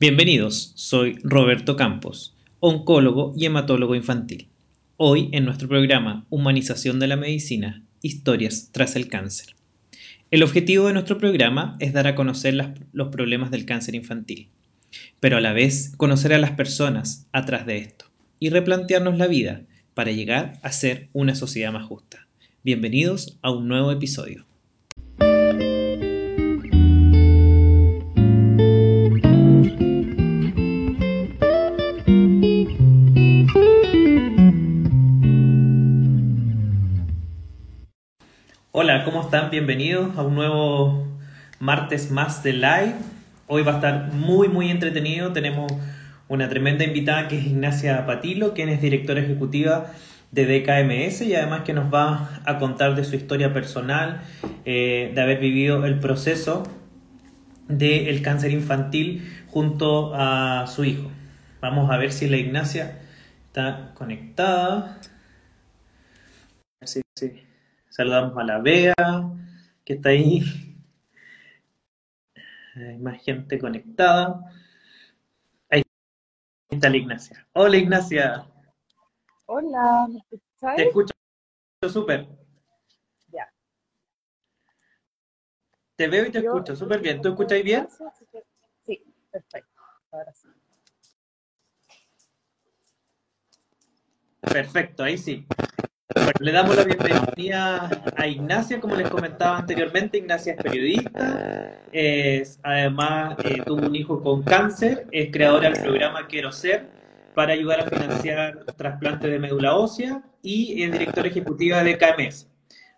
Bienvenidos, soy Roberto Campos, oncólogo y hematólogo infantil. Hoy en nuestro programa Humanización de la Medicina, Historias tras el cáncer. El objetivo de nuestro programa es dar a conocer los problemas del cáncer infantil, pero a la vez conocer a las personas atrás de esto y replantearnos la vida para llegar a ser una sociedad más justa. Bienvenidos a un nuevo episodio. ¿Cómo están? Bienvenidos a un nuevo martes más de live. Hoy va a estar muy, muy entretenido. Tenemos una tremenda invitada que es Ignacia Patilo, quien es directora ejecutiva de DKMS y además que nos va a contar de su historia personal, eh, de haber vivido el proceso del cáncer infantil junto a su hijo. Vamos a ver si la Ignacia está conectada. Sí, sí. Saludamos a la Bea, que está ahí. Hay más gente conectada. Ahí está la Ignacia. Hola Ignacia. Hola, ¿me escucháis? Te escucho súper. Ya. Te veo y te Yo escucho súper bien. ¿Tú escucháis bien? Sí, perfecto. Ahora sí. Perfecto, ahí sí. Le damos la bienvenida a Ignacia, como les comentaba anteriormente, Ignacia es periodista, es, además eh, tuvo un hijo con cáncer, es creadora del programa Quiero Ser para ayudar a financiar trasplantes de médula ósea y es directora ejecutiva de KMS.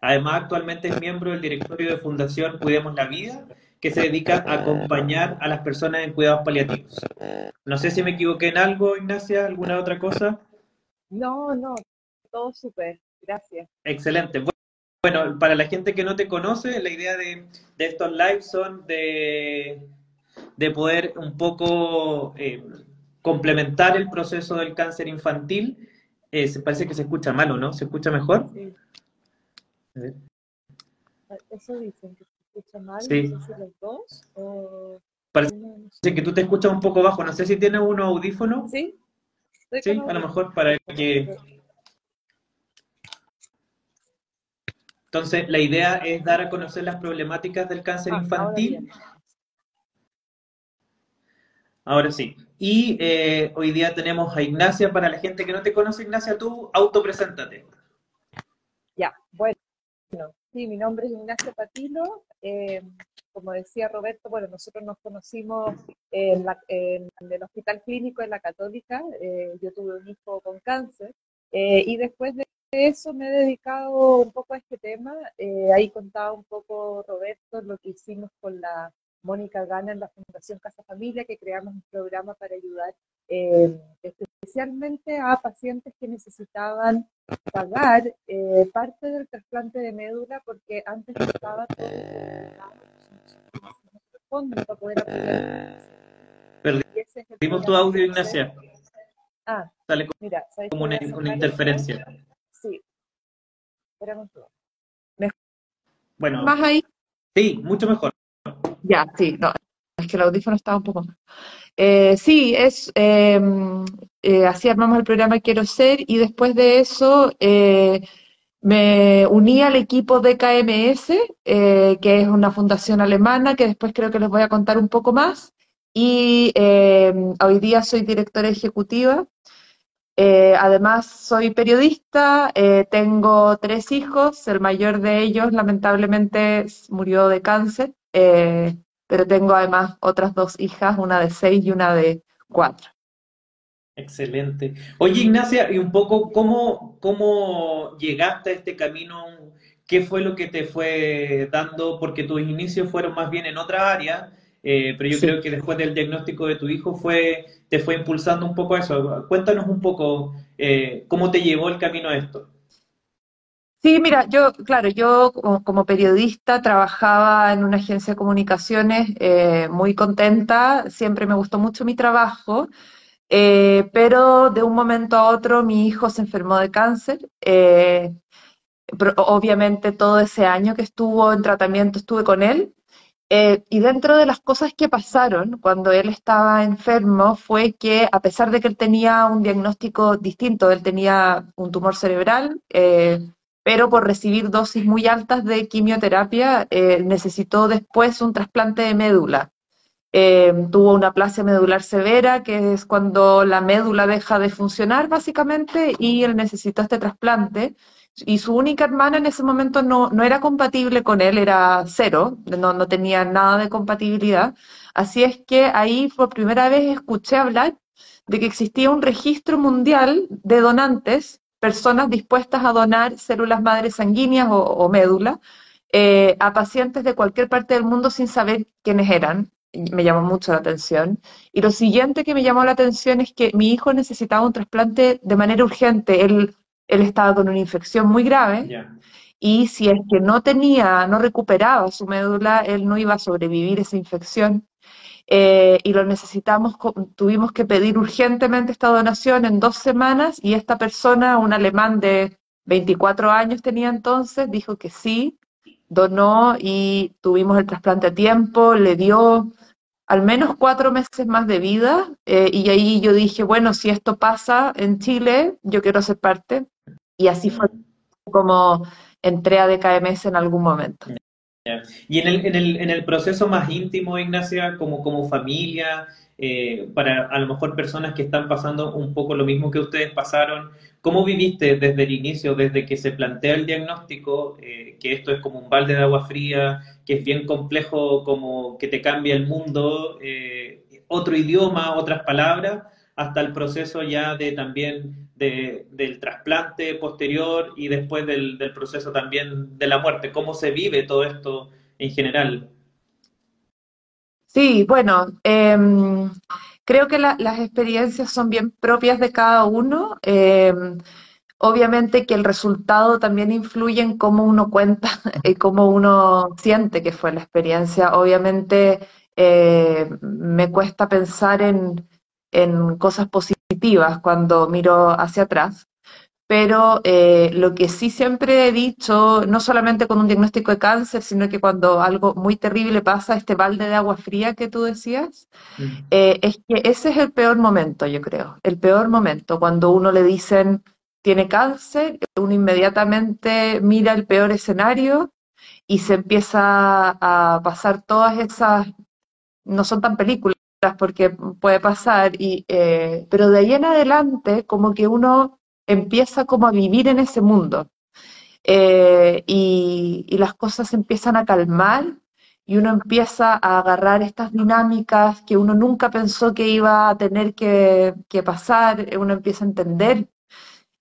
Además, actualmente es miembro del directorio de Fundación Cuidemos la Vida, que se dedica a acompañar a las personas en cuidados paliativos. No sé si me equivoqué en algo, Ignacia, alguna otra cosa. No, no, todo súper. Gracias. Excelente. Bueno, para la gente que no te conoce, la idea de, de estos lives son de, de poder un poco eh, complementar el proceso del cáncer infantil. Eh, se parece que se escucha mal, ¿o no? ¿Se escucha mejor? Sí. A ver. Eso dicen que se escucha mal, Sí. no sé si los dos o... Parece que tú te escuchas un poco bajo. No sé si tienes unos audífonos. ¿Sí? Sí, a lo mejor para que... Entonces, la idea es dar a conocer las problemáticas del cáncer Ah, infantil. Ahora sí. Y eh, hoy día tenemos a Ignacia. Para la gente que no te conoce, Ignacia, tú autopreséntate. Ya, bueno, sí, mi nombre es Ignacia Patilo. eh, como decía Roberto, bueno, nosotros nos conocimos en, la- en el Hospital Clínico de la Católica. eh, yo tuve un hijo con cáncer eh, y después de eso me he dedicado un poco a este tema. eh, ahí contaba un poco Roberto lo que hicimos con la Mónica Gana en la Fundación Casa Familia, que creamos un programa para ayudar eh, especialmente a pacientes que necesitaban pagar eh, parte del trasplante de médula porque antes no estaba todo se fondos para poder apoyar. El Perdimos tu audio. Ignacia. Ah, Sale mira, ¿sabes como una, interferencia. Espérame un segundo. Bueno, más ahí. sí, mucho mejor. Ya, sí, no, es que el audífono estaba un poco mal. Eh, sí, es eh, eh, así armamos el programa Quiero Ser y después de eso eh, me uní al equipo de KMS, eh, que es una fundación alemana que después creo que les voy a contar un poco más. Y eh, hoy día soy directora ejecutiva. Eh, además, soy periodista, eh, tengo tres hijos, el mayor de ellos lamentablemente murió de cáncer, eh, pero tengo además otras dos hijas, una de seis y una de cuatro. Excelente. Oye, Ignacia, y un poco, ¿cómo, cómo llegaste a este camino? ¿Qué fue lo que te fue dando? Porque tus inicios fueron más bien en otra área, eh, pero yo Sí. creo que después del diagnóstico de tu hijo fue, te fue impulsando un poco a eso. Cuéntanos un poco eh, cómo te llevó el camino a esto. Sí, mira, yo, claro, yo como, periodista trabajaba en una agencia de comunicaciones eh, muy contenta, siempre me gustó mucho mi trabajo, eh, pero de un momento a otro mi hijo se enfermó de cáncer. eh, obviamente todo ese año que estuvo en tratamiento estuve con él Eh, y dentro de las cosas que pasaron cuando él estaba enfermo fue que a pesar de que él tenía un diagnóstico distinto, él tenía un tumor cerebral, eh, pero por recibir dosis muy altas de quimioterapia eh, necesitó después un trasplante de médula. tuvo una plasia medular severa, que es cuando la médula deja de funcionar básicamente, y él necesitó este trasplante y su única hermana en ese momento no, no era compatible con él, era cero, no, no tenía nada de compatibilidad. Así es que ahí por primera vez escuché hablar de que existía un registro mundial de donantes, personas dispuestas a donar células madres sanguíneas o, médula eh, a pacientes de cualquier parte del mundo sin saber quiénes eran. Me llamó mucho la atención. Y lo siguiente que me llamó la atención es que mi hijo necesitaba un trasplante de manera urgente. Él él estaba con una infección muy grave y si es que no tenía, no recuperaba su médula, él no iba a sobrevivir esa infección. Eh, y lo necesitamos, tuvimos que pedir urgentemente esta donación en dos semanas y esta persona, un alemán de 24 años tenía entonces, dijo que sí, donó y tuvimos el trasplante a tiempo, le dio al menos cuatro meses más de vida eh, y ahí yo dije, bueno, si esto pasa en Chile, yo quiero ser parte. Y así fue como entré a DKMS en algún momento. Y en el, en, el, en el proceso más íntimo, Ignacia, como, como familia, eh, para a lo mejor personas que están pasando un poco lo mismo que ustedes pasaron, ¿cómo viviste desde el inicio, desde que se plantea el diagnóstico, eh, que esto es como un balde de agua fría, que es bien complejo, como que te cambia el mundo, eh, otro idioma, otras palabras, hasta el proceso ya de también del trasplante posterior y después del, proceso también de la muerte. ¿Cómo se vive todo esto en general? Sí, bueno, em, creo que las experiencias son bien propias de cada uno. Em, obviamente que el resultado también influye en cómo uno cuenta y cómo uno siente que fue la experiencia. Obviamente eh, me cuesta pensar en, en cosas positivas cuando miro hacia atrás, pero eh, lo que sí siempre he dicho, no solamente con un diagnóstico de cáncer, sino que cuando algo muy terrible pasa, este balde de agua fría que tú decías, mm. eh, es que ese es el peor momento, yo creo, el peor momento, cuando uno le dicen tiene cáncer, uno inmediatamente mira el peor escenario y se empieza a pasar todas esas, no son tan películas, porque puede pasar, y, eh, pero de ahí en adelante como que uno empieza como a vivir en ese mundo eh, y, las cosas empiezan a calmar y uno empieza a agarrar estas dinámicas que uno nunca pensó que iba a tener que, pasar, uno empieza a entender.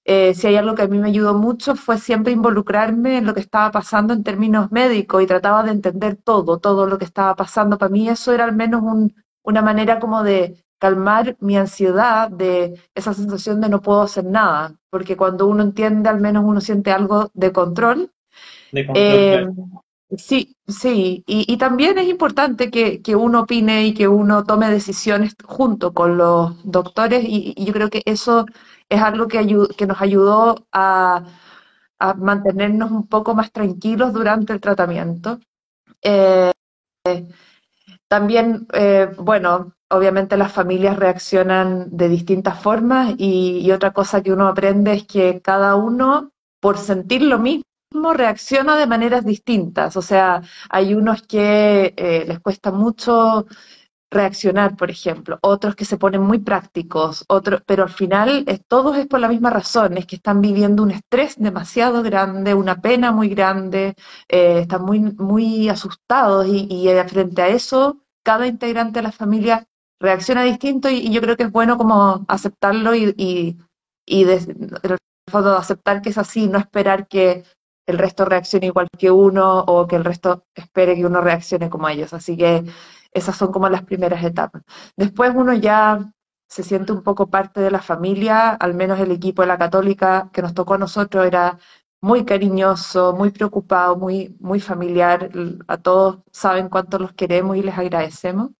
Eh, si hay algo que a mí me ayudó mucho fue siempre involucrarme en lo que estaba pasando en términos médicos y trataba de entender todo, todo lo que estaba pasando. Para mí eso era al menos un, una manera como de calmar mi ansiedad, de esa sensación de no puedo hacer nada, porque cuando uno entiende, al menos uno siente algo de control. Eh, sí, sí, y, también es importante que, uno opine y que uno tome decisiones junto con los doctores, y, yo creo que eso es algo que, que nos ayudó a, mantenernos un poco más tranquilos durante el tratamiento. Eh, también, eh, bueno, obviamente las familias reaccionan de distintas formas y, otra cosa que uno aprende es que cada uno, por sentir lo mismo, reacciona de maneras distintas. O sea, hay unos que eh, les cuesta mucho reaccionar, por ejemplo, otros que se ponen muy prácticos, otros, pero al final todos es por la misma razón, es que están viviendo un estrés demasiado grande, una pena muy grande, eh, están muy, muy asustados y, y, frente a eso cada integrante de la familia reacciona distinto y, yo creo que es bueno como aceptarlo y, y, y aceptar que es así, no esperar que el resto reaccione igual que uno o que el resto espere que uno reaccione como ellos. Así que esas son como las primeras etapas. Después uno ya se siente un poco parte de la familia, al menos el equipo de la católica que nos tocó a nosotros era muy cariñoso, muy preocupado, muy, muy familiar. A todos saben cuánto los queremos y les agradecemos.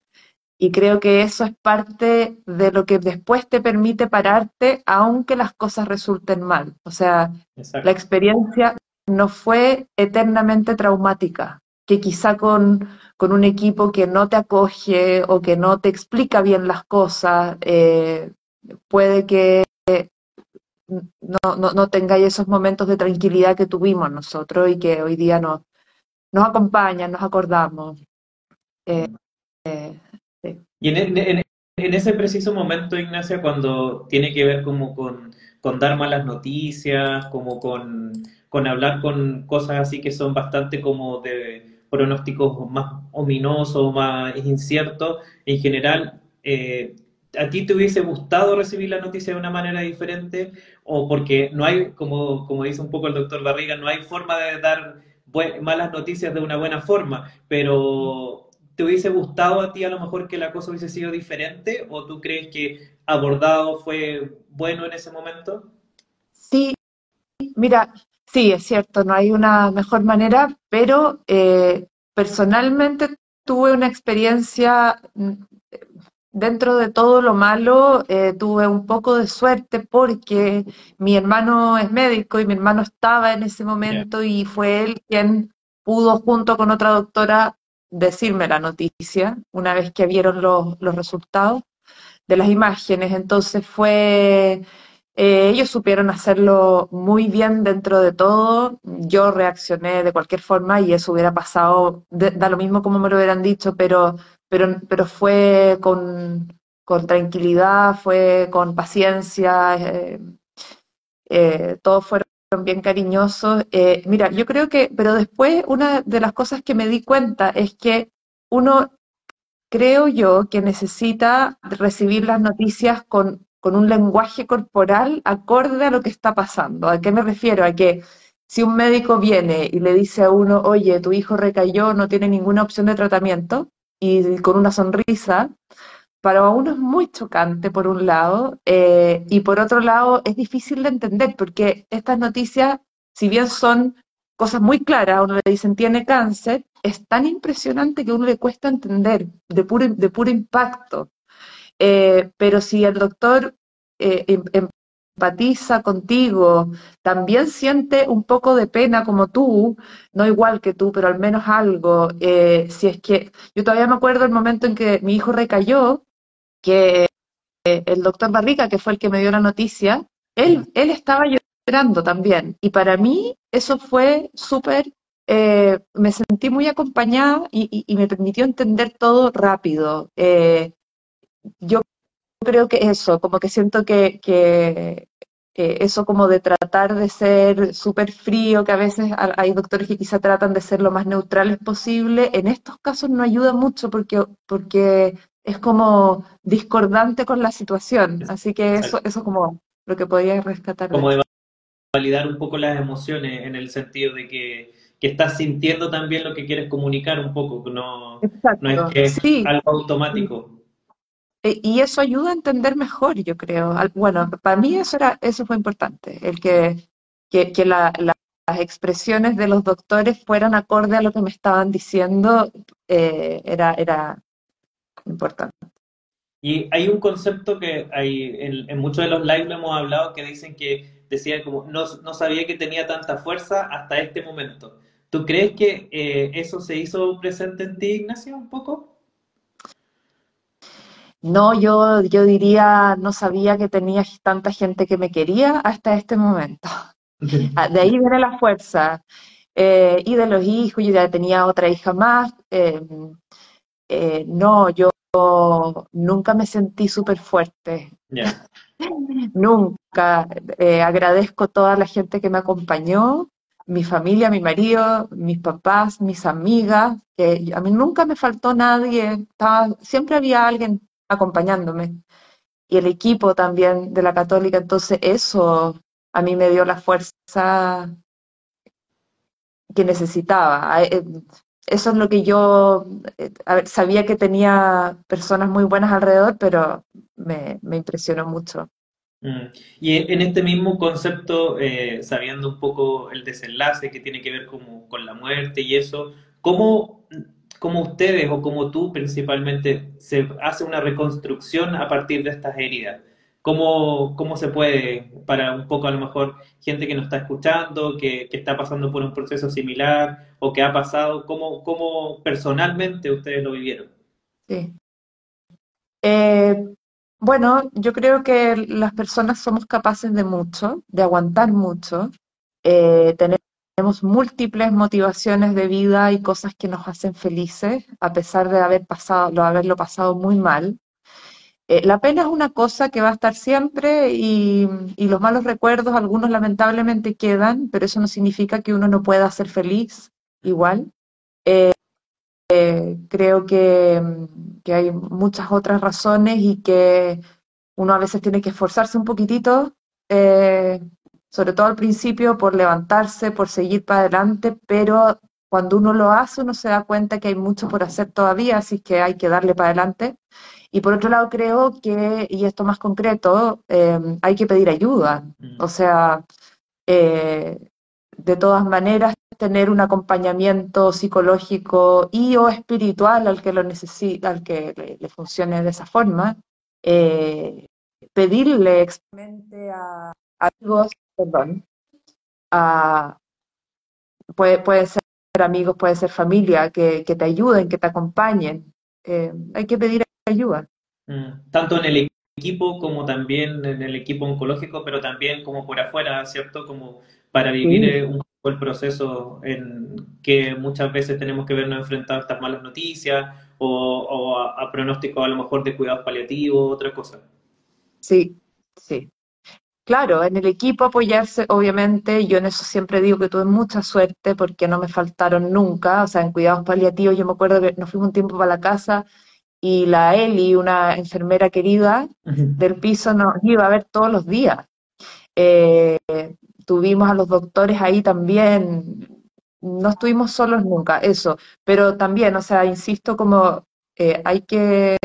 Y creo que eso es parte de lo que después te permite pararte, aunque las cosas resulten mal. O sea, la experiencia no fue eternamente traumática, que quizá con, con un equipo que no te acoge o que no te explica bien las cosas, eh, puede que no, no, no, tengáis esos momentos de tranquilidad que tuvimos nosotros y que hoy día nos, nos acompañan, nos acordamos. Eh, eh, Y en, en, ese preciso momento, Ignacia, cuando tiene que ver como con, con dar malas noticias, como con, con hablar con cosas así que son bastante como de pronósticos más ominosos, más inciertos, en general, eh, ¿a ti te hubiese gustado recibir la noticia de una manera diferente? O porque no hay, como, como dice un poco el doctor Barriga, no hay forma de dar malas noticias de una buena forma, pero ¿te hubiese gustado a ti a lo mejor que la cosa hubiese sido diferente? ¿O tú crees que abordado fue bueno en ese momento? Sí, mira, Sí, es cierto, no hay una mejor manera, pero eh, personalmente tuve una experiencia mm, dentro de todo lo malo, eh, tuve un poco de suerte porque mi hermano es médico y mi hermano estaba en ese momento y fue él quien pudo junto con otra doctora decirme la noticia una vez que vieron los, los resultados de las imágenes. Entonces fue eh, ellos supieron hacerlo muy bien dentro de todo. Yo reaccioné de cualquier forma y eso hubiera pasado, da lo mismo como me lo hubieran dicho, pero, pero, pero fue con, tranquilidad, fue con paciencia, eh, eh, todos fueron bien cariñosos. mira, yo creo que, pero después una de las cosas que me di cuenta es que uno, creo yo, que necesita recibir las noticias con con un lenguaje corporal acorde a lo que está pasando. ¿A qué me refiero? A que si un médico viene y le dice a uno, oye, tu hijo recayó, no tiene ninguna opción de tratamiento, y con una sonrisa, para uno es muy chocante por un lado, eh, y por otro lado es difícil de entender, porque estas noticias, si bien son cosas muy claras, uno le dicen tiene cáncer, es tan impresionante que a uno le cuesta entender de puro, de puro impacto. Eh, pero si el doctor eh, em, empatiza contigo, también siente un poco de pena como tú, no igual que tú, pero al menos algo, eh, si es que yo todavía me acuerdo el momento en que mi hijo recayó, que el doctor Barrica, que fue el que me dio la noticia, él, él estaba llorando también. Y para mí eso fue súper, me sentí muy acompañada y, y, me permitió entender todo rápido yo creo que eso, como que siento que, que eso como de tratar de ser súper frío, que a veces hay doctores que quizá tratan de ser lo más neutrales posible, en estos casos no ayuda mucho porque, porque es como discordante con la situación. Así que eso, eso como lo que podía rescatar. Como de validar un poco las emociones en el sentido de que, que estás sintiendo también lo que quieres comunicar un poco, no, no es que es algo automático. Eh, y eso ayuda a entender mejor, yo creo. Bueno, para mí eso, era, eso fue importante, el que, que, las expresiones de los doctores fueran acorde a lo que me estaban diciendo, eh, era, era importante. Y hay un concepto que hay, en, muchos de los lives lo hemos hablado que dicen que decía como no, no sabía que tenía tanta fuerza hasta este momento. ¿Tú crees que eh, eso se hizo presente en ti, Ignacio, un poco? No, yo, yo diría, no sabía que tenía tanta gente que me quería hasta este momento. Ah, de ahí viene la fuerza. Eh, y de los hijos, yo ya tenía otra hija más. Em, eh, no, yo nunca me sentí súper fuerte. nunca. Eh, agradezco a toda la gente que me acompañó, mi familia, mi marido, mis papás, mis amigas, que a mí nunca me faltó nadie, estaba, siempre había alguien acompañándome. Y el equipo también de la católica, entonces eso a mí me dio la fuerza que necesitaba. Eh, eso es lo que yo eh, sabía que tenía personas muy buenas alrededor, pero me, impresionó mucho. Mm. Y en este mismo concepto, eh, sabiendo un poco el desenlace que tiene que ver como con la muerte y eso, ¿cómo cómo ustedes o como tú principalmente se hace una reconstrucción a partir de estas heridas. ¿Cómo, ¿Cómo se puede, para un poco a lo mejor gente que nos está escuchando, que, que está pasando por un proceso similar o que ha pasado, cómo, cómo personalmente ustedes lo vivieron? Sí. Eh, bueno, yo creo que las personas somos capaces de mucho, de aguantar mucho. Eh, tenemos múltiples motivaciones de vida y cosas que nos hacen felices, a pesar de haber pasado, haberlo pasado muy mal. Eh, la pena es una cosa que va a estar siempre y, los malos recuerdos, algunos lamentablemente quedan, pero eso no significa que uno no pueda ser feliz igual. Eh, eh, creo que, que, hay muchas otras razones y que uno a veces tiene que esforzarse un poquitito, sobre todo al principio, por levantarse, por seguir para adelante, pero cuando uno lo hace, uno se da cuenta que hay mucho por hacer todavía, así que hay que darle para adelante y por otro lado, creo que, y esto más concreto, em, hay que pedir ayuda. Mm. O sea, eh, de todas maneras, tener un acompañamiento psicológico y o espiritual al que lo necesita, al que le, funcione de esa forma, eh, pedirle a, amigos, perdón, a, puede, puede ser amigos, puede ser familia, que, que te ayuden, que te acompañen. Eh, hay que pedir ayuda. Mm, tanto en el equipo como también en el equipo oncológico, pero también como por afuera, ¿cierto? Como para vivir eh, un poco el proceso en que muchas veces tenemos que vernos enfrentados a estas malas noticias o, a, pronósticos a lo mejor de cuidados paliativos, otra cosa. Sí, sí. Claro, en el equipo apoyarse, obviamente, yo en eso siempre digo que tuve mucha suerte porque no me faltaron nunca, o sea, en cuidados paliativos yo me acuerdo que nos fuimos un tiempo para la casa y la Eli, una enfermera querida del piso, nos iba a ver todos los días. Eh, tuvimos a los doctores ahí también, no estuvimos solos nunca, eso, pero también, o sea, insisto, como hay que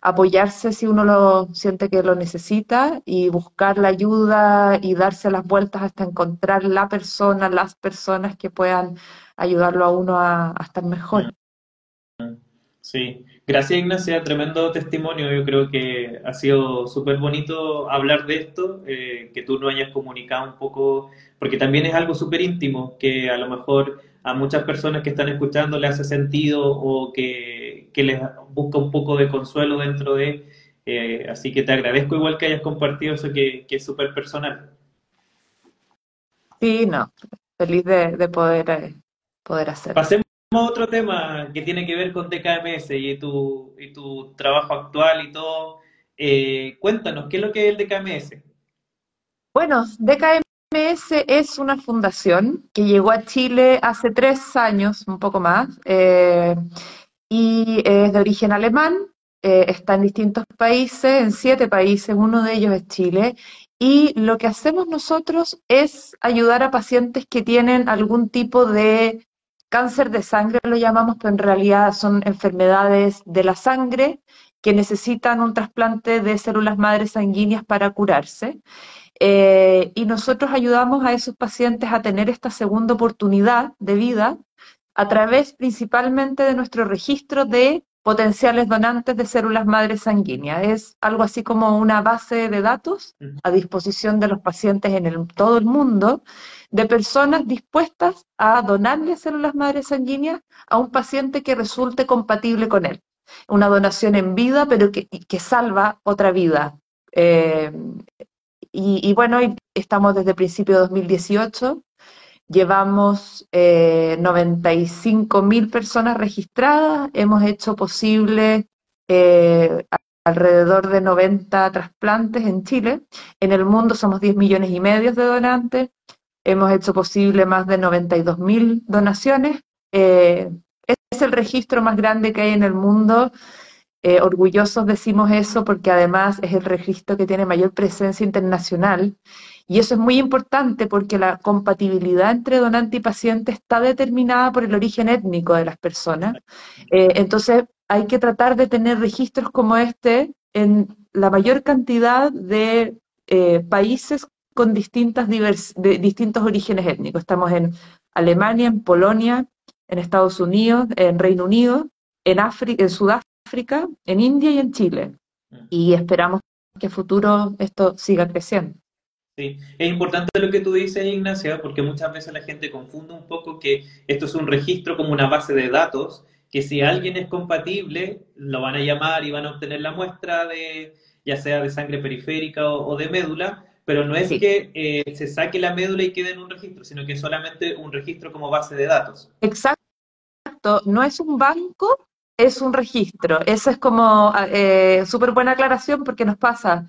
apoyarse si uno lo siente que lo necesita y buscar la ayuda y darse las vueltas hasta encontrar la persona, las personas que puedan ayudarlo a uno a, estar mejor. Sí, gracias Ignacia, tremendo testimonio. Yo creo que ha sido súper bonito hablar de esto, eh, que tú nos hayas comunicado un poco, porque también es algo súper íntimo, que a lo mejor a muchas personas que están escuchando le hace sentido o que, les busca un poco de consuelo dentro de... Eh, así que te agradezco igual que hayas compartido eso que, es súper personal. Sí, no, feliz de, poder, eh, poder hacerlo otro tema que tiene que ver con DKMS y tu, y tu trabajo actual y todo. Eh, cuéntanos, ¿qué es lo que es el DKMS? Bueno, DKMS es una fundación que llegó a Chile hace tres años, un poco más, eh, y es de origen alemán, eh, está en distintos países, en siete países, uno de ellos es Chile, y lo que hacemos nosotros es ayudar a pacientes que tienen algún tipo de Cáncer de sangre lo llamamos, pero en realidad son enfermedades de la sangre que necesitan un trasplante de células madres sanguíneas para curarse. Eh, y nosotros ayudamos a esos pacientes a tener esta segunda oportunidad de vida a través principalmente de nuestro registro de potenciales donantes de células madres sanguíneas. Es algo así como una base de datos a disposición de los pacientes en todo el mundo de personas dispuestas a donarle células madres sanguíneas a un paciente que resulte compatible con él. Una donación en vida, pero que, que salva otra vida. Eh, y, bueno, estamos desde principio de 2018, llevamos eh, 95 mil personas registradas, hemos hecho posible eh, alrededor de 90 trasplantes en Chile, en el mundo somos 10 millones y medio de donantes, Hemos hecho posible más de 92.000 donaciones. Eh, es el registro más grande que hay en el mundo. Eh, orgullosos decimos eso porque además es el registro que tiene mayor presencia internacional. Y eso es muy importante porque la compatibilidad entre donante y paciente está determinada por el origen étnico de las personas. Eh, entonces hay que tratar de tener registros como este en la mayor cantidad de países con distintas de distintos orígenes étnicos. Estamos en Alemania, en Polonia, en Estados Unidos, en Reino Unido, en, África, en Sudáfrica, en India y en Chile. Mm. Y esperamos que a futuro esto siga creciendo. Sí, es importante lo que tú dices, Ignacia, porque muchas veces la gente confunde un poco que esto es un registro como una base de datos, que si alguien es compatible, lo van a llamar y van a obtener la muestra de, ya sea de sangre periférica o, de médula, pero no es que eh, se saque la médula y quede en un registro, sino que es solamente un registro como base de datos. Exacto, no es un banco, es un registro. Esa es como eh, súper buena aclaración porque nos pasa.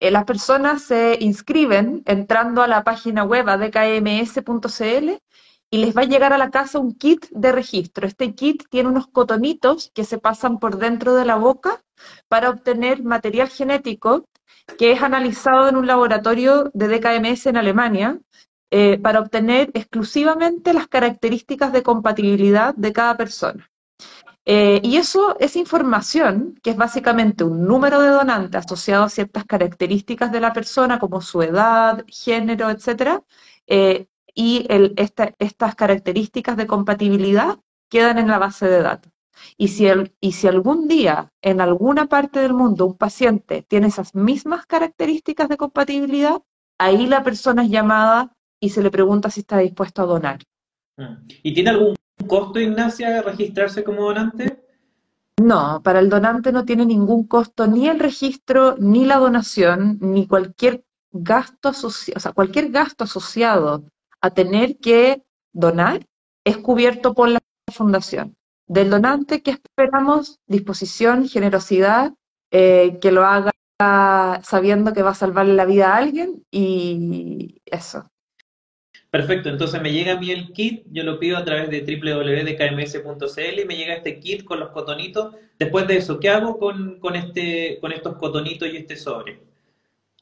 Eh, las personas se inscriben entrando a la página web dkms.cl y les va a llegar a la casa un kit de registro. Este kit tiene unos cotonitos que se pasan por dentro de la boca para obtener material genético que es analizado en un laboratorio de DKMS en Alemania eh, para obtener exclusivamente las características de compatibilidad de cada persona. Eh, y eso es información que es básicamente un número de donante asociado a ciertas características de la persona, como su edad, género, etcétera, eh, y estas características de compatibilidad quedan en la base de datos. Y si, y si algún día en alguna parte del mundo un paciente tiene esas mismas características de compatibilidad, ahí la persona es llamada y se le pregunta si está dispuesto a donar. Mm. ¿Y tiene algún costo, Ignacia, registrarse como donante? No, para el donante no tiene ningún costo ni el registro, ni la donación, ni cualquier gasto asociado, o sea, cualquier gasto asociado a tener que donar es cubierto por la fundación. Del donante que esperamos disposición, generosidad, eh, que lo haga sabiendo que va a salvarle la vida a alguien y eso. Perfecto, entonces me llega a mí el kit, yo lo pido a través de www.kms.cl y me llega este kit con los cotonitos. Después de eso, ¿qué hago con, este, con estos cotonitos y este sobre?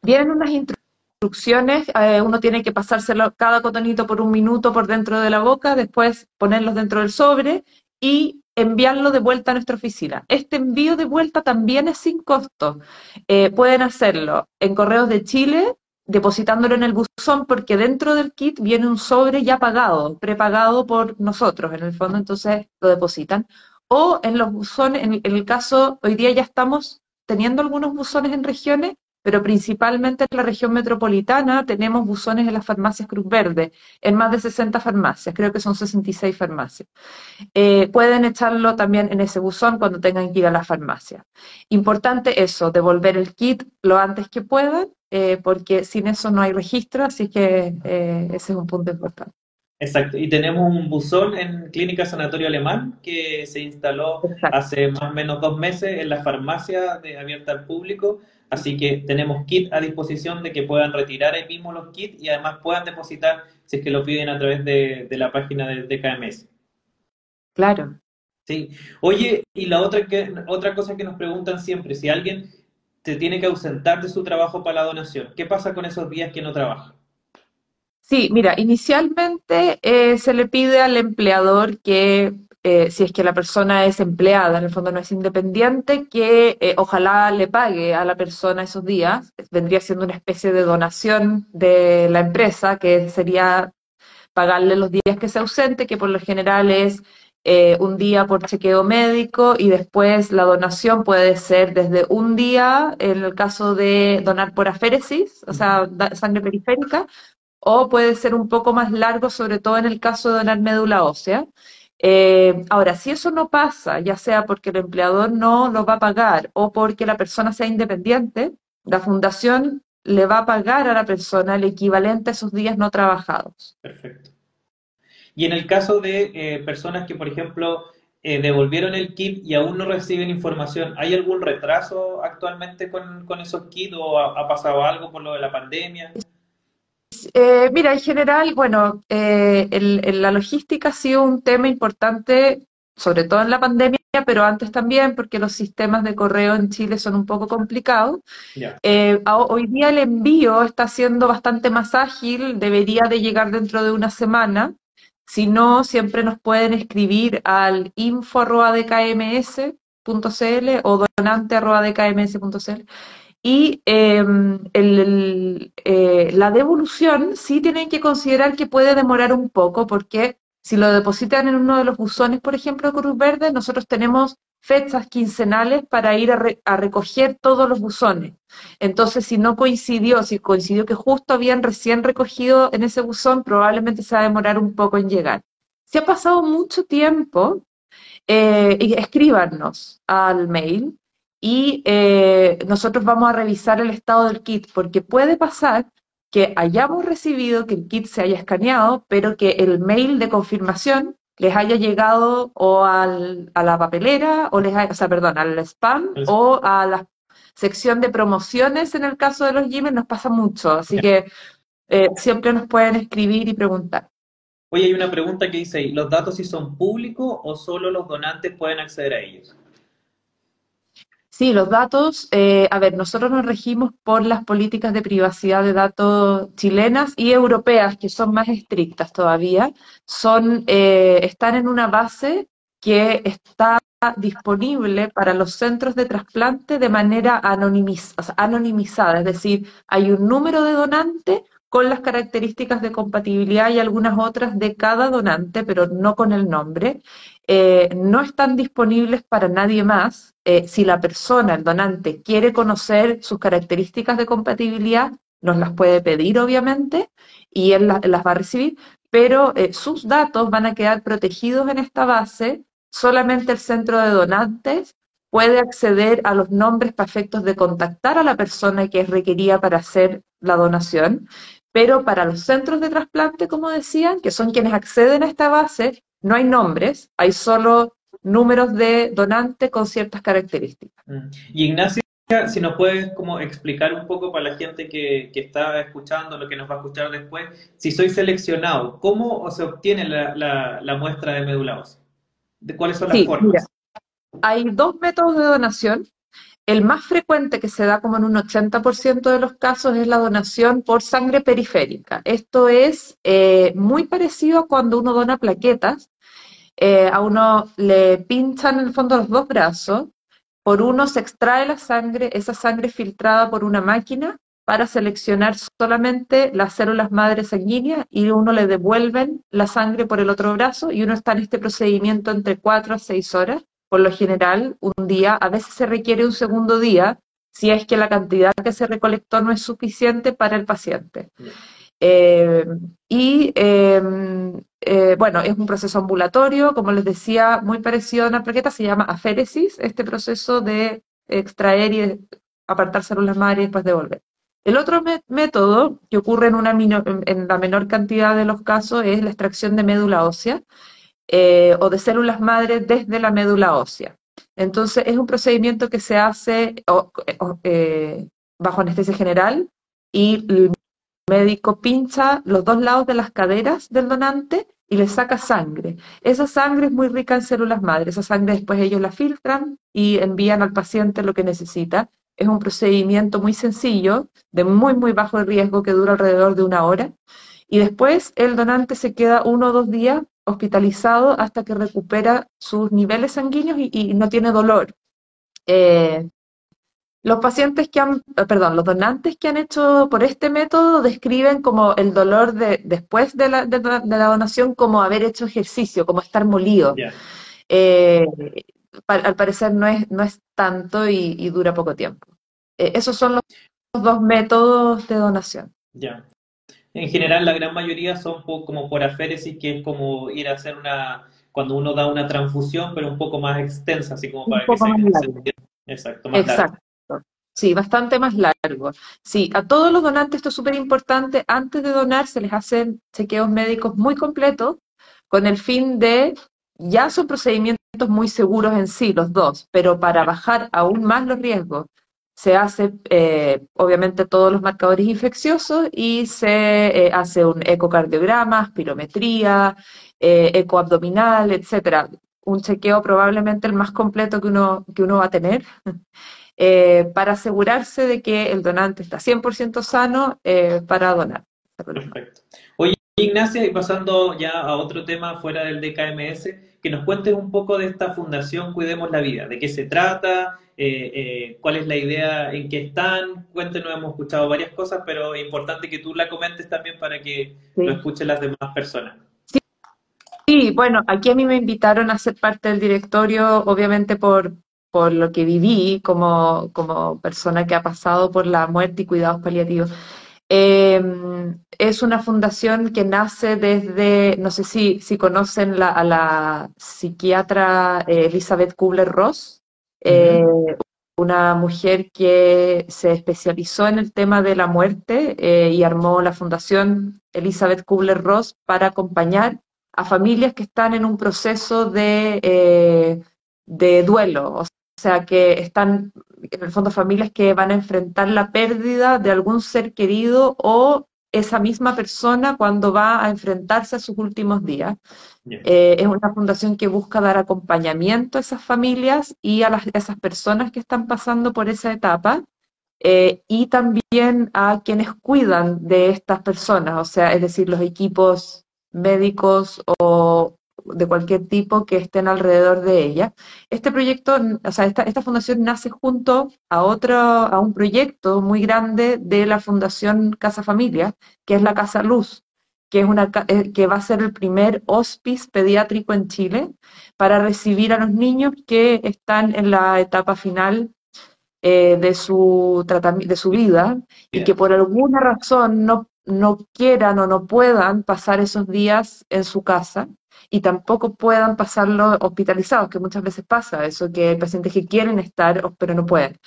Vienen unas instrucciones, eh, uno tiene que pasárselo cada cotonito por un minuto por dentro de la boca, después ponerlos dentro del sobre y enviarlo de vuelta a nuestra oficina. Este envío de vuelta también es sin costo. Eh, pueden hacerlo en Correos de Chile depositándolo en el buzón porque dentro del kit viene un sobre ya pagado, prepagado por nosotros en el fondo, entonces lo depositan. O en los buzones, en el caso, hoy día ya estamos teniendo algunos buzones en regiones, pero principalmente en la región metropolitana tenemos buzones en las farmacias Cruz Verde, en más de 60 farmacias, creo que son 66 farmacias. Eh, pueden echarlo también en ese buzón cuando tengan que ir a la farmacia. Importante eso, devolver el kit lo antes que puedan eh, porque sin eso no hay registro, así que eh, ese es un punto importante. Exacto, y tenemos un buzón en Clínica Sanatorio Alemán que se instaló hace más o menos dos meses en la farmacia de, abierta al público, así que tenemos kit a disposición de que puedan retirar ahí mismo los kits y además puedan depositar si es que lo piden a través de, la página de, de KMS. Claro. Sí. Oye, y la otra, que, otra cosa que nos preguntan siempre, si alguien se tiene que ausentar de su trabajo para la donación. ¿Qué pasa con esos días que no trabaja? Sí, mira, inicialmente eh, se le pide al empleador que, eh, si es que la persona es empleada, en el fondo no es independiente, que eh, ojalá le pague a la persona esos días. Vendría siendo una especie de donación de la empresa, que sería pagarle los días que se ausente, que por lo general es eh, un día por chequeo médico y después la donación puede ser desde un día en el caso de donar por aféresis, o sea, sangre periférica, o puede ser un poco más largo, sobre todo en el caso de donar médula ósea. Eh, ahora, si eso no pasa, ya sea porque el empleador no lo va a pagar o porque la persona sea independiente, la fundación le va a pagar a la persona el equivalente a esos días no trabajados. Perfecto. Y en el caso de eh, personas que, por ejemplo, eh, devolvieron el kit y aún no reciben información, ¿hay algún retraso actualmente con, esos kits o ha, pasado algo por lo de la pandemia? Eh, mira, en general, bueno, la logística ha sido un tema importante, sobre todo en la pandemia, pero antes también, porque los sistemas de correo en Chile son un poco complicados. hoy día el envío está siendo bastante más ágil, debería de llegar dentro de una semana. Si no, siempre nos pueden escribir al info.dkms.cl o donante.dkms.cl. Y em, eh, la devolución sí tienen que considerar que puede demorar un poco, porque si lo depositan en uno de los buzones, por ejemplo, de Cruz Verde, nosotros tenemos fechas quincenales para ir a, recoger todos los buzones. Entonces, si no coincidió, si coincidió que justo habían recién recogido en ese buzón, probablemente se va a demorar un poco en llegar. Si ha pasado mucho tiempo, eh, escríbanos al mail y eh, nosotros vamos a revisar el estado del kit, porque puede pasar que hayamos recibido, que el kit se haya escaneado, pero que el mail de confirmación les haya llegado o al, a la papelera, o les haya, o sea, perdón, al spam o a la sección de promociones en el caso de los Gmail, nos pasa mucho, así que eh, siempre nos pueden escribir y preguntar. Oye, hay una pregunta que dice ¿los datos si son públicos o solo los donantes pueden acceder a ellos? Sí, los datos, eh, a ver, nosotros nos regimos por las políticas de privacidad de datos chilenas y europeas, que son más estrictas todavía. Son, eh, están en una base que está disponible para los centros de trasplante de manera anonimizada, es decir, hay un número de donante con las características de compatibilidad y algunas otras de cada donante, pero no con el nombre. Eh, no están disponibles para nadie más. Eh, si la persona, el donante, quiere conocer sus características de compatibilidad, nos las puede pedir, obviamente, y él las va a recibir, pero eh, sus datos van a quedar protegidos en esta base. Solamente el centro de donantes puede acceder a los nombres perfectos de contactar a la persona que es requerida para hacer la donación, pero para los centros de trasplante, como decían, que son quienes acceden a esta base, no hay nombres, hay solo números de donantes con ciertas característicticas. Mm. Y Ignacia, si nos puedes como explicar un poco para la gente que, está escuchando, lo que nos va a escuchar después, si soy seleccionado, ¿cómo se obtiene la, muestra de médula ósea? ¿De ¿Cuáles son las formas? hay dos métodos de donación. El más frecuente que se da como en un 80% de los casos es la donación por sangre periférica. Esto es eh, muy parecido a cuando uno dona plaquetas. Eh, a uno le pinchan en el fondo los dos brazos, por uno se extrae la sangre, esa sangre filtrada por una máquina para seleccionar solamente las células madres sanguíneas y uno le devuelven la sangre por el otro brazo y uno está en este procedimiento entre cuatro a seis horas por lo general, un día, a veces se requiere un segundo día si es que la cantidad que se recolectó no es suficiente para el paciente. Eh, y em, eh, bueno, es un proceso ambulatorio, como les decía, muy parecido a una plaqueta, se llama aféresis, este proceso de extraer y apartar células madres y después devolver. El otro método que ocurre en, una en la menor cantidad de los casos es la extracción de médula ósea, eh, o de células madres desde la médula ósea. Entonces, es un procedimiento que se hace eh, bajo anestesia general y el médico pincha los dos lados de las caderas del donante y le saca sangre. Esa sangre es muy rica en células madres. Esa sangre después ellos la filtran y envían al paciente lo que necesita. Es un procedimiento muy sencillo, de muy, muy bajo riesgo, que dura alrededor de una hora. Y después el donante se queda uno o dos días hospitalizado hasta que recupera sus niveles sanguíneos y, no tiene dolor. Eh, los pacientes que han, eh, perdón, los donantes que han hecho por este método describen como el dolor de, después de la, donación como haber hecho ejercicio, como estar molido. Eh, al parecer no es, no es tanto y, dura poco tiempo. esos son los, dos métodos de donación. Ya. En general, la gran mayoría son como por aféresis, que es como ir a hacer una, cuando uno da una transfusión, pero un poco más extensa, así como para que se, Exacto, más Exacto. Sí, bastante más largo. Sí, a todos los donantes esto es súper importante. Antes de donar se les hacen chequeos médicos muy completos con el fin de, ya son procedimientos muy seguros en sí, los dos, pero para bajar aún más los riesgos se hace eh, obviamente todos los marcadores infecciosos y se eh, hace un ecocardiograma, espirometría, eh, ecoabdominal, etcétera. Un chequeo probablemente el más completo que uno, que uno va a tener para asegurarse de que el donante está 100% sano para donar. Perfecto. Oye, Ignacia, y pasando ya a otro tema fuera del DKMS, que nos cuentes un poco de esta fundación Cuidemos la Vida, de qué se trata, eh, eh, cuál es la idea en qué están. Cuéntenos, hemos escuchado varias cosas, pero es importante que tú la comentes también para que lo escuchen las demás personas. Sí, bueno, aquí a mí me invitaron a ser parte del directorio, obviamente por, por lo que viví como, como persona que ha pasado por la muerte y cuidados paliativos. Eh, es una fundación que nace desde, no sé si, si conocen la, a la psiquiatra eh, Elizabeth Kubler-Ross, eh, una mujer que se especializó en el tema de la muerte y armó la fundación Elizabeth Kubler-Ross para acompañar a familias que están en un proceso de, de duelo, o sea, que están en el fondo familias que van a enfrentar la pérdida de algún ser querido o esa misma persona cuando va a enfrentarse a sus últimos días. Eh, es una fundación que busca dar acompañamiento a esas familias y a, las, esas personas que están pasando por esa etapa. Eh, y también a quienes cuidan de estas personas, o sea, es decir, los equipos médicos o de cualquier tipo que estén alrededor de ella. Este proyecto, o sea, esta, esta fundación nace junto a otro, a un proyecto muy grande de la Fundación Casa Familia, que es la Casa Luz, que, es una, eh, que va a ser el primer hospice pediátrico en Chile para recibir a los niños que están en la etapa final eh, de, su de su vida y que por alguna razón no, no quieran o no puedan pasar esos días en su casa y tampoco puedan pasarlo hospitalizados, que muchas veces pasa eso, que hay pacientes que quieren estar, pero no pueden.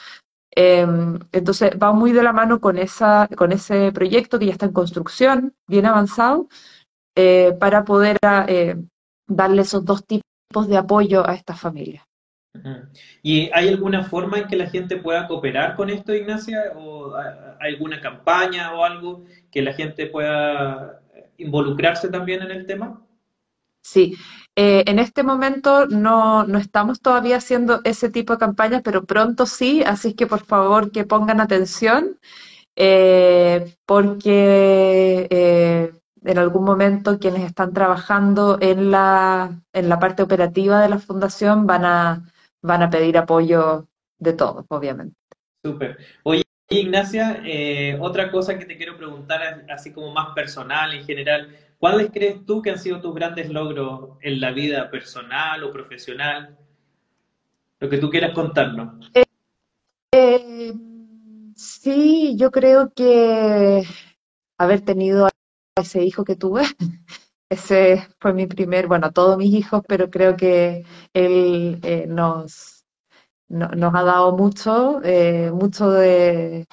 Em, entonces va muy de la mano con, esa, con ese proyecto que ya está en construcción, bien avanzado, eh, para poder eh, darle esos dos tipos de apoyo a estas familias. ¿Y hay alguna forma en que la gente pueda cooperar con esto, Ignacia? ¿O alguna campaña o algo que la gente pueda involucrarse también en el tema? Sí, eh, en este momento no, no, estamos todavía haciendo ese tipo de campañas, pero pronto sí, así que por favor que pongan atención, eh, porque eh, en algún momento quienes están trabajando en la, en la parte operativa de la fundación van a, van a pedir apoyo de todos, obviamente. Súper. Oye, Ignacia, otra cosa que te quiero preguntar, así como más personal en general, ¿Cuáles crees tú que han sido tus grandes logros en la vida personal o profesional? Lo que tú quieras contarnos. Eh, eh, sí, yo creo que haber tenido a ese hijo que tuve, ese fue mi primer, bueno, todos mis hijos, pero creo que él eh, nos, nos ha dado mucho, mucho de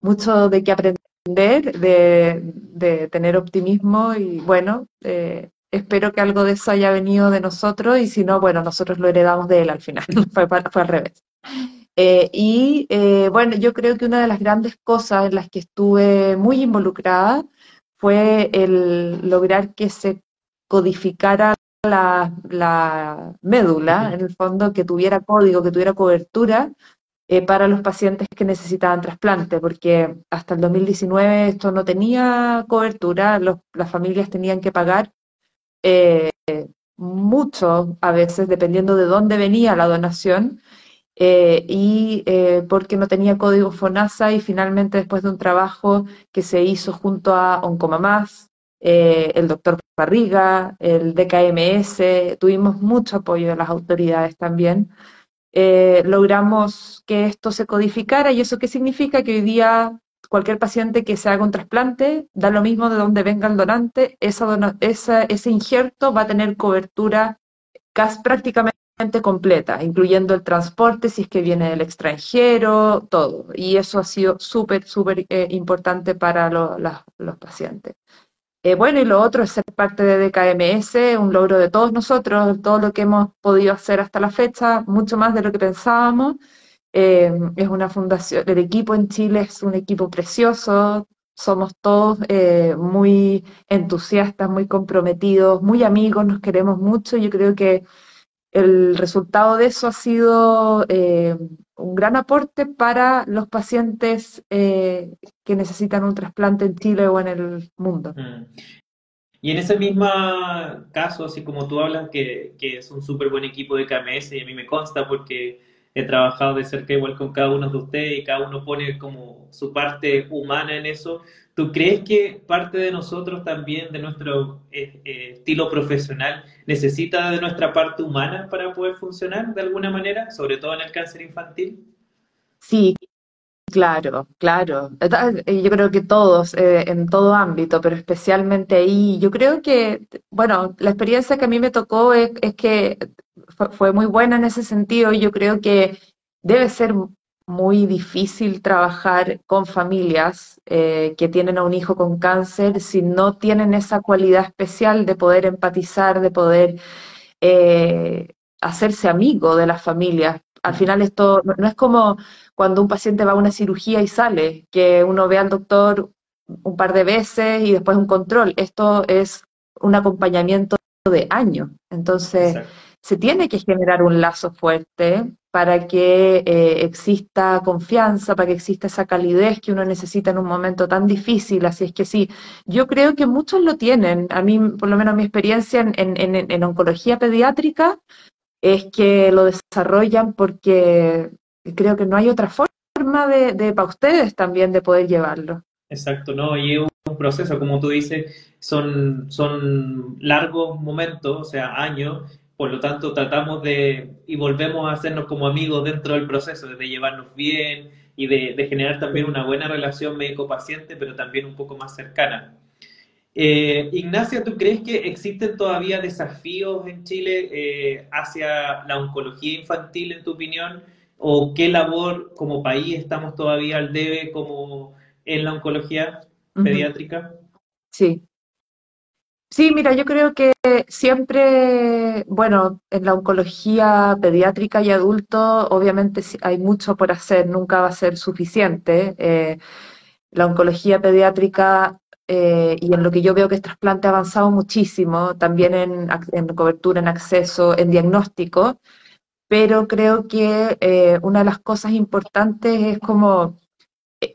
mucho de que aprender de, tener optimismo y bueno, eh, espero que algo de eso haya venido de nosotros y si no, bueno, nosotros lo heredamos de él al final, fue, fue al revés. Eh, y eh, bueno, yo creo que una de las grandes cosas en las que estuve muy involucrada fue el lograr que se codificara la, la médula, en el fondo, que tuviera código, que tuviera cobertura eh, para los pacientes que necesitaban trasplante, porque hasta el 2019 esto no tenía cobertura, las familias tenían que pagar eh, mucho a veces, dependiendo de dónde venía la donación, eh, y porque no tenía código FONASA y finalmente después de un trabajo que se hizo junto a Oncomamás, el doctor Barriga, el DKMS, tuvimos mucho apoyo de las autoridades también. Eh, logramos que esto se codificara y eso qué significa que hoy día cualquier paciente que se haga un trasplante, da lo mismo de donde venga el donante, ese injerto va a tener cobertura casi prácticamente completa, incluyendo el transporte, si es que viene del extranjero, todo. Y eso ha sido súper, súper eh, importante para los pacientes. Eh, bueno, y lo otro es ser parte de DKMS, un logro de todos nosotros, todo lo que hemos podido hacer hasta la fecha, mucho más de lo que pensábamos. Eh, es una fundación, el equipo en Chile es un equipo precioso, somos todos eh, muy entusiastas, muy comprometidos, muy amigos, nos queremos mucho. Yo creo que el resultado de eso ha sido eh, un gran aporte para los pacientes eh, que necesitan un trasplante en Chile o en el mundo. Mm. Y en ese mismo caso, así como tú hablas, que, es un súper buen equipo de KMS, y a mí me consta porque he trabajado de cerca igual con cada uno de ustedes y cada uno pone como su parte humana en eso. ¿Tú crees que parte de nosotros también, de nuestro eh, eh, estilo profesional, necesita de nuestra parte humana para poder funcionar de alguna manera, sobre todo en el cáncer infantil? Sí, Claro, claro. Eh, yo creo que todos, en todo ámbito, pero especialmente ahí, yo creo que, bueno, la experiencia que a mí me tocó es, que fue, muy buena en ese sentido. Yo creo que debe ser muy difícil trabajar con familias eh, que tienen a un hijo con cáncer si no tienen esa cualidad especial de poder empatizar, de poder hacerse amigo de las familias. Al final esto no es como cuando un paciente va a una cirugía y sale, que uno ve al doctor un par de veces y después un control. Esto es un acompañamiento de años. Entonces, se tiene que generar un lazo fuerte para que eh, exista confianza, para que exista esa calidez que uno necesita en un momento tan difícil. Así es que sí, yo creo que muchos lo tienen. A mí, por lo menos mi experiencia en, en oncología pediátrica es que lo desarrollan porque creo que no hay otra forma de, para ustedes también de poder llevarlo. Exacto, no, y es un proceso, como tú dices, son, son largos momentos, o sea, años, por lo tanto tratamos de, y volvemos a hacernos como amigos dentro del proceso, de llevarnos bien y de, generar también una buena relación médico-paciente, pero también un poco más cercana. Eh, Ignacia, ¿tú crees que existen todavía desafíos en Chile eh, hacia la oncología infantil, en tu opinión? o qué labor como país estamos todavía al debe como en la oncología pediátrica? Sí. Sí, mira, yo creo que siempre, bueno, en la oncología pediátrica y adulto, obviamente hay mucho por hacer, nunca va a ser suficiente. Eh, la oncología pediátrica eh, y en lo que yo veo que es trasplante ha avanzado muchísimo, también en, cobertura, en acceso, en diagnóstico pero creo que eh, una de las cosas importantes es como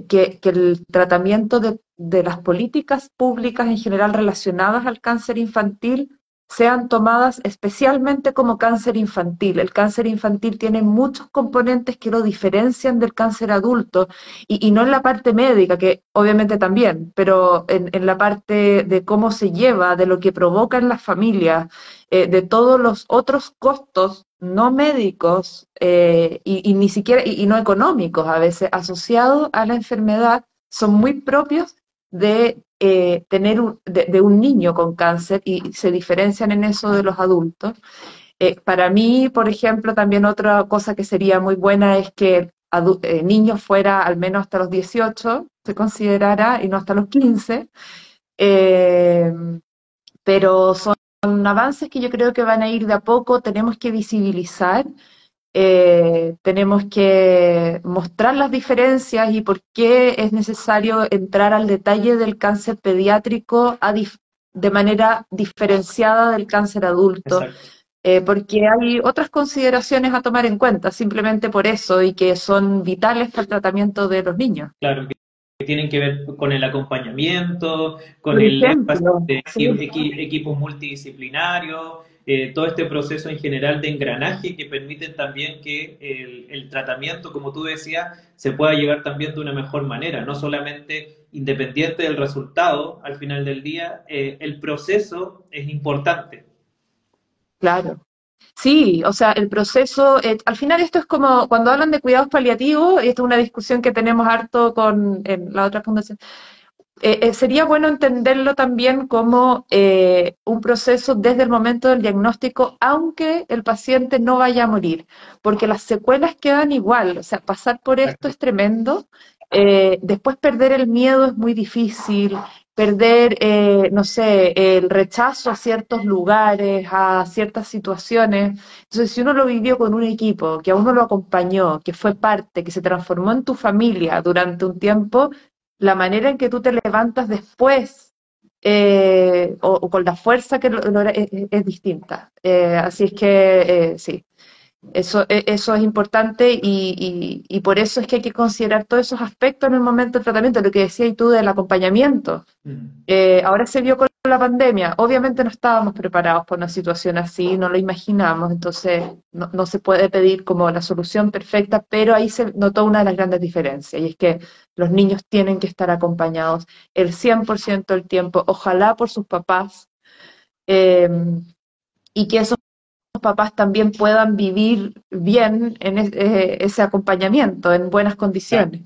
que, el tratamiento de, de, las políticas públicas en general relacionadas al cáncer infantil sean tomadas especialmente como cáncer infantil. El cáncer infantil tiene muchos componentes que lo diferencian del cáncer adulto y, no en la parte médica, que obviamente también, pero en, la parte de cómo se lleva, de lo que provoca en las familias, eh, de todos los otros costos no médicos eh, y, ni siquiera y, no económicos a veces asociados a la enfermedad son muy propios de eh, tener un, de, un niño con cáncer y se diferencian en eso de los adultos. Eh, para mí, por ejemplo, también otra cosa que sería muy buena es que eh, niños fuera al menos hasta los 18, se considerara, y no hasta los 15, pero son avances que yo creo que van a ir de a poco, tenemos que visibilizar eh, tenemos que mostrar las diferencias y por qué es necesario entrar al detalle del cáncer pediátrico de manera diferenciada del cáncer adulto. Eh, porque hay otras consideraciones a tomar en cuenta, simplemente por eso, y que son vitales para el tratamiento de los niños. Claro, que tienen que ver con el acompañamiento, con el equipo multidisciplinario, eh, todo este proceso en general de engranaje que permiten también que el, tratamiento, como tú decías, se pueda llevar también de una mejor manera, no solamente independiente del resultado al final del día, eh, el proceso es importante. Claro. Sí, o sea, el proceso, eh, al final esto es como cuando hablan de cuidados paliativos, y esta es una discusión que tenemos harto con en la otra fundación, eh, eh, sería bueno entenderlo también como eh, un proceso desde el momento del diagnóstico, aunque el paciente no vaya a morir, porque las secuelas quedan igual, o sea, pasar por esto es tremendo, después perder el miedo es muy difícil, perder, no sé, el rechazo a ciertos lugares, a ciertas situaciones. Entonces, si uno lo vivió con un equipo, que a uno lo acompañó, que fue parte, que se transformó en tu familia durante un tiempo, la manera en que tú te levantas después eh, o, con la fuerza que lo, es, distinta. Eh, así es que eh, sí. Eso, e, eso es importante y, y, por eso es que hay que considerar todos esos aspectos en el momento del tratamiento, lo que decías tú del acompañamiento. Mm. Eh, ahora se vio con la pandemia, obviamente no estábamos preparados para una situación así, no lo imaginamos, entonces no, no, se puede pedir como la solución perfecta, pero ahí se notó una de las grandes diferencias y es que los niños tienen que estar acompañados el 100% del tiempo, ojalá por sus papás. Eh, y que esos papás también puedan vivir bien en eh, ese acompañamiento, en buenas condiciones.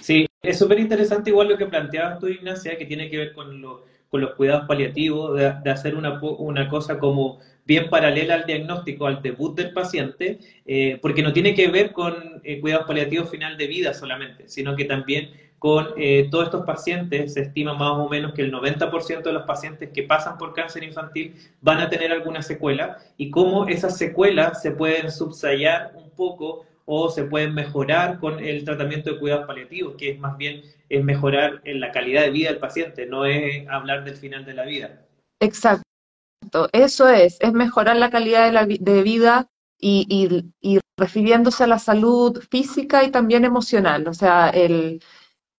Sí, es súper interesante igual lo que planteabas tú, Ignacia, que tiene que ver con, los cuidados paliativos, de, hacer una, una, cosa como bien paralela al diagnóstico, al debut del paciente, eh, porque no tiene que ver con eh, cuidados paliativos final de vida solamente, sino que también con eh, todos estos pacientes, se estima más o menos que el 90% de los pacientes que pasan por cáncer infantil van a tener alguna secuela y cómo esas secuelas se pueden subsayar un poco o se pueden mejorar con el tratamiento de cuidados paliativos, que es más bien es mejorar en la calidad de vida del paciente, no es hablar del final de la vida. Exacto, eso es, es mejorar la calidad de, la, vida y, y refiriéndose a la salud física y también emocional, o sea, el,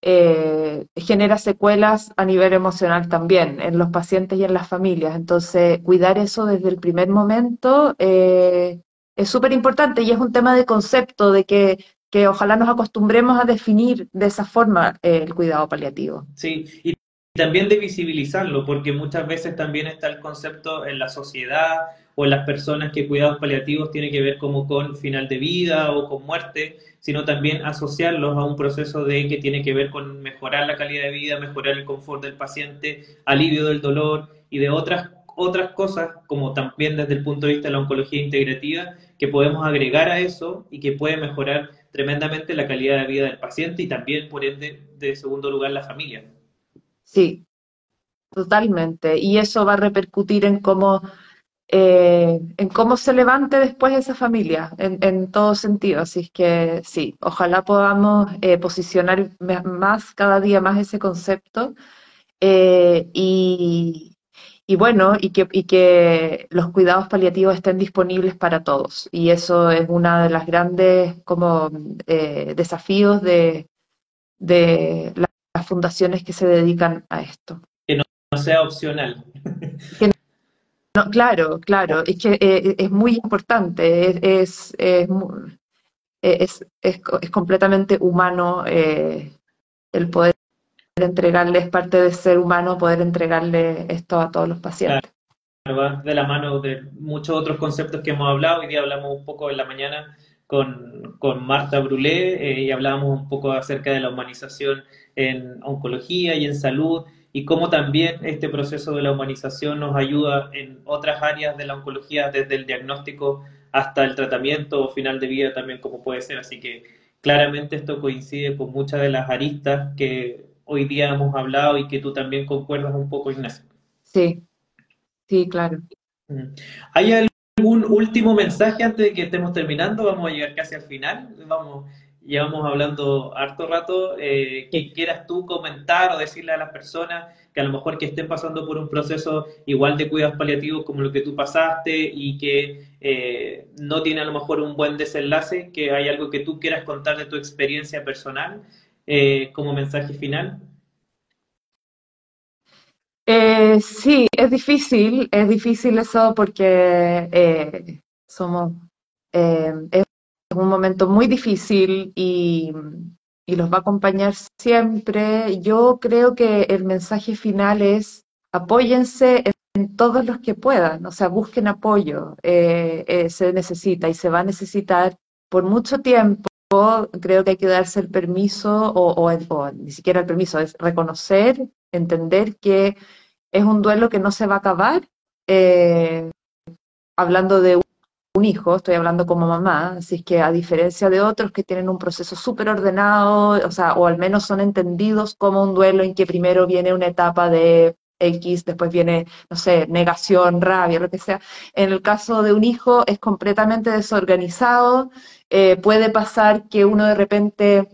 eh, genera secuelas a nivel emocional también en los pacientes y en las familias. Entonces, cuidar eso desde el primer momento eh, es súper importante y es un tema de concepto, de que, que, ojalá nos acostumbremos a definir de esa forma eh, el cuidado paliativo. Sí, y también de visibilizarlo, porque muchas veces también está el concepto en la sociedad o en las personas que cuidados paliativos tiene que ver como con final de vida o con muerte sino también asociarlos a un proceso de que tiene que ver con mejorar la calidad de vida, mejorar el confort del paciente, alivio del dolor y de otras otras cosas, como también desde el punto de vista de la oncología integrativa, que podemos agregar a eso y que puede mejorar tremendamente la calidad de vida del paciente y también, por ende, de segundo lugar, la familia. Sí, totalmente. Y eso va a repercutir en cómo eh, en cómo se levante después esa familia, en, en, todo sentido. Así es que sí, ojalá podamos eh, posicionar más, cada día más ese concepto eh, y, y, bueno, y que, y que los cuidados paliativos estén disponibles para todos. Y eso es una de las grandes como desafíos de, de las fundaciones que se dedican a esto. Que no, sea opcional. No, claro, claro, es que eh, es muy importante, es, es, es, es completamente humano eh, el poder entregarle, es parte de ser humano poder entregarle esto a todos los pacientes. Claro, va de la mano de muchos otros conceptos que hemos hablado, hoy día hablamos un poco en la mañana con, con Marta Brulé eh, y hablábamos un poco acerca de la humanización en oncología y en salud y cómo también este proceso de la humanización nos ayuda en otras áreas de la oncología, desde el diagnóstico hasta el tratamiento o final de vida también como puede ser. Así que claramente esto coincide con muchas de las aristas que hoy día hemos hablado y que tú también concuerdas un poco, Ignacio. Sí, sí, claro. ¿Hay algún último mensaje antes de que estemos terminando? Vamos a llegar casi al final. Vamos llevamos hablando harto rato, eh, que quieras tú comentar o decirle a las personas que a lo mejor que estén pasando por un proceso igual de cuidados paliativos como lo que tú pasaste y que eh, no tiene a lo mejor un buen desenlace, que hay algo que tú quieras contar de tu experiencia personal eh, como mensaje final. sí, es difícil, es difícil eso porque somos, un momento muy difícil y, los va a acompañar siempre. Yo creo que el mensaje final es apóyense en todos los que puedan, o sea, busquen apoyo, eh, eh, se necesita y se va a necesitar por mucho tiempo. Creo que hay que darse el permiso, o, ni siquiera el permiso, es reconocer, entender que es un duelo que no se va a acabar. Eh, hablando de un hijo, estoy hablando como mamá, así que a diferencia de otros que tienen un proceso súper ordenado, o sea, o al menos son entendidos como un duelo en que primero viene una etapa de X, después viene, no sé, negación, rabia, lo que sea. En el caso de un hijo es completamente desorganizado, eh, puede pasar que uno de repente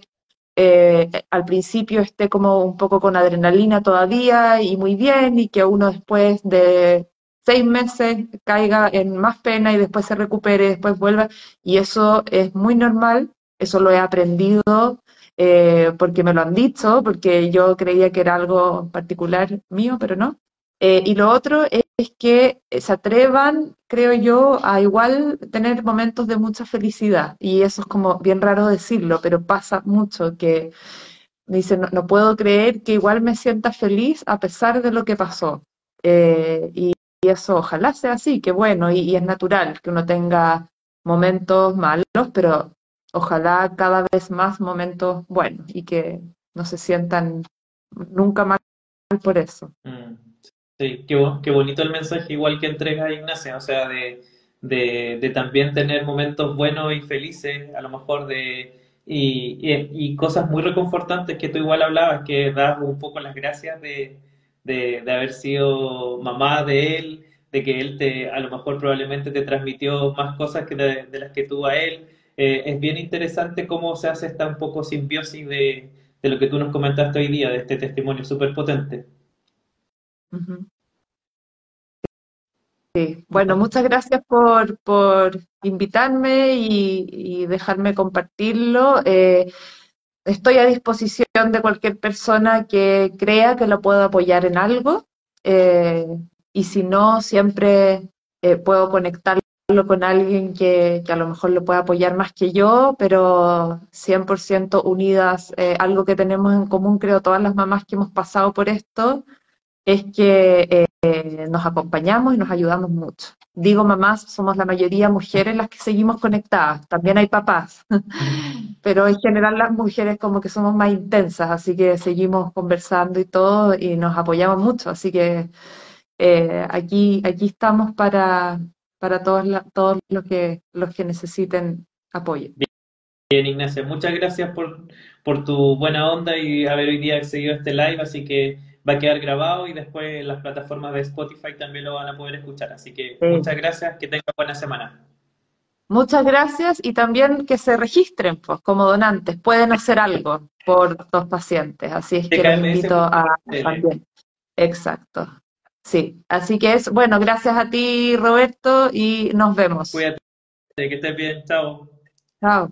eh, al principio esté como un poco con adrenalina todavía y muy bien, y que uno después de seis meses caiga en más pena y después se recupere, después vuelva, y eso es muy normal, eso lo he aprendido eh, porque me lo han dicho, porque yo creía que era algo particular mío, pero no. Eh, y lo otro es, que se atrevan, creo yo, a igual tener momentos de mucha felicidad. Y eso es como bien raro decirlo, pero pasa mucho que me dicen, no, puedo creer que igual me sienta feliz a pesar de lo que pasó. Eh, y, eso ojalá sea así, que bueno, y, es natural que uno tenga momentos malos, pero ojalá cada vez más momentos buenos y que no se sientan nunca mal por eso. Mm, sí, qué, bonito el mensaje igual que entrega Ignacia, o sea, de, de, también tener momentos buenos y felices, a lo mejor de... Y, y, cosas muy reconfortantes que tú igual hablabas, que das un poco las gracias de, de, haber sido mamá de él, de que él te, a lo mejor probablemente te transmitió más cosas que de, las que tuvo a él. Eh, es bien interesante cómo se hace esta un poco simbiosis de, de lo que tú nos comentaste hoy día, de este testimonio súper potente. Sí. Bueno, muchas gracias por, por invitarme y, y, dejarme compartirlo. Eh, estoy a disposición de cualquier persona que crea que lo puedo apoyar en algo eh, y si no, siempre eh, puedo conectarlo con alguien que, a lo mejor lo pueda apoyar más que yo, pero 100% unidas. Eh, algo que tenemos en común, creo, todas las mamás que hemos pasado por esto, es que nos acompañamos y nos ayudamos mucho. Digo mamás, somos la mayoría mujeres las que seguimos conectadas, también hay papás, pero en general las mujeres como que somos más intensas, así que seguimos conversando y todo y nos apoyamos mucho, así que eh, aquí, aquí estamos para, para todos, todos los, que, los que necesiten apoyo. Bien, Ignacia, muchas gracias por, por tu buena onda y haber hoy día seguido este live, así que va a quedar grabado y después las plataformas de Spotify también lo van a poder escuchar. Así que muchas gracias, que tengan buena semana. Muchas gracias y también que se registren pues, como donantes, pueden hacer algo por dos pacientes, así es que los invito a también. Exacto. Sí, así que es, bueno, gracias a ti Roberto y nos vemos. Cuídate, que estés bien, chao. Chao.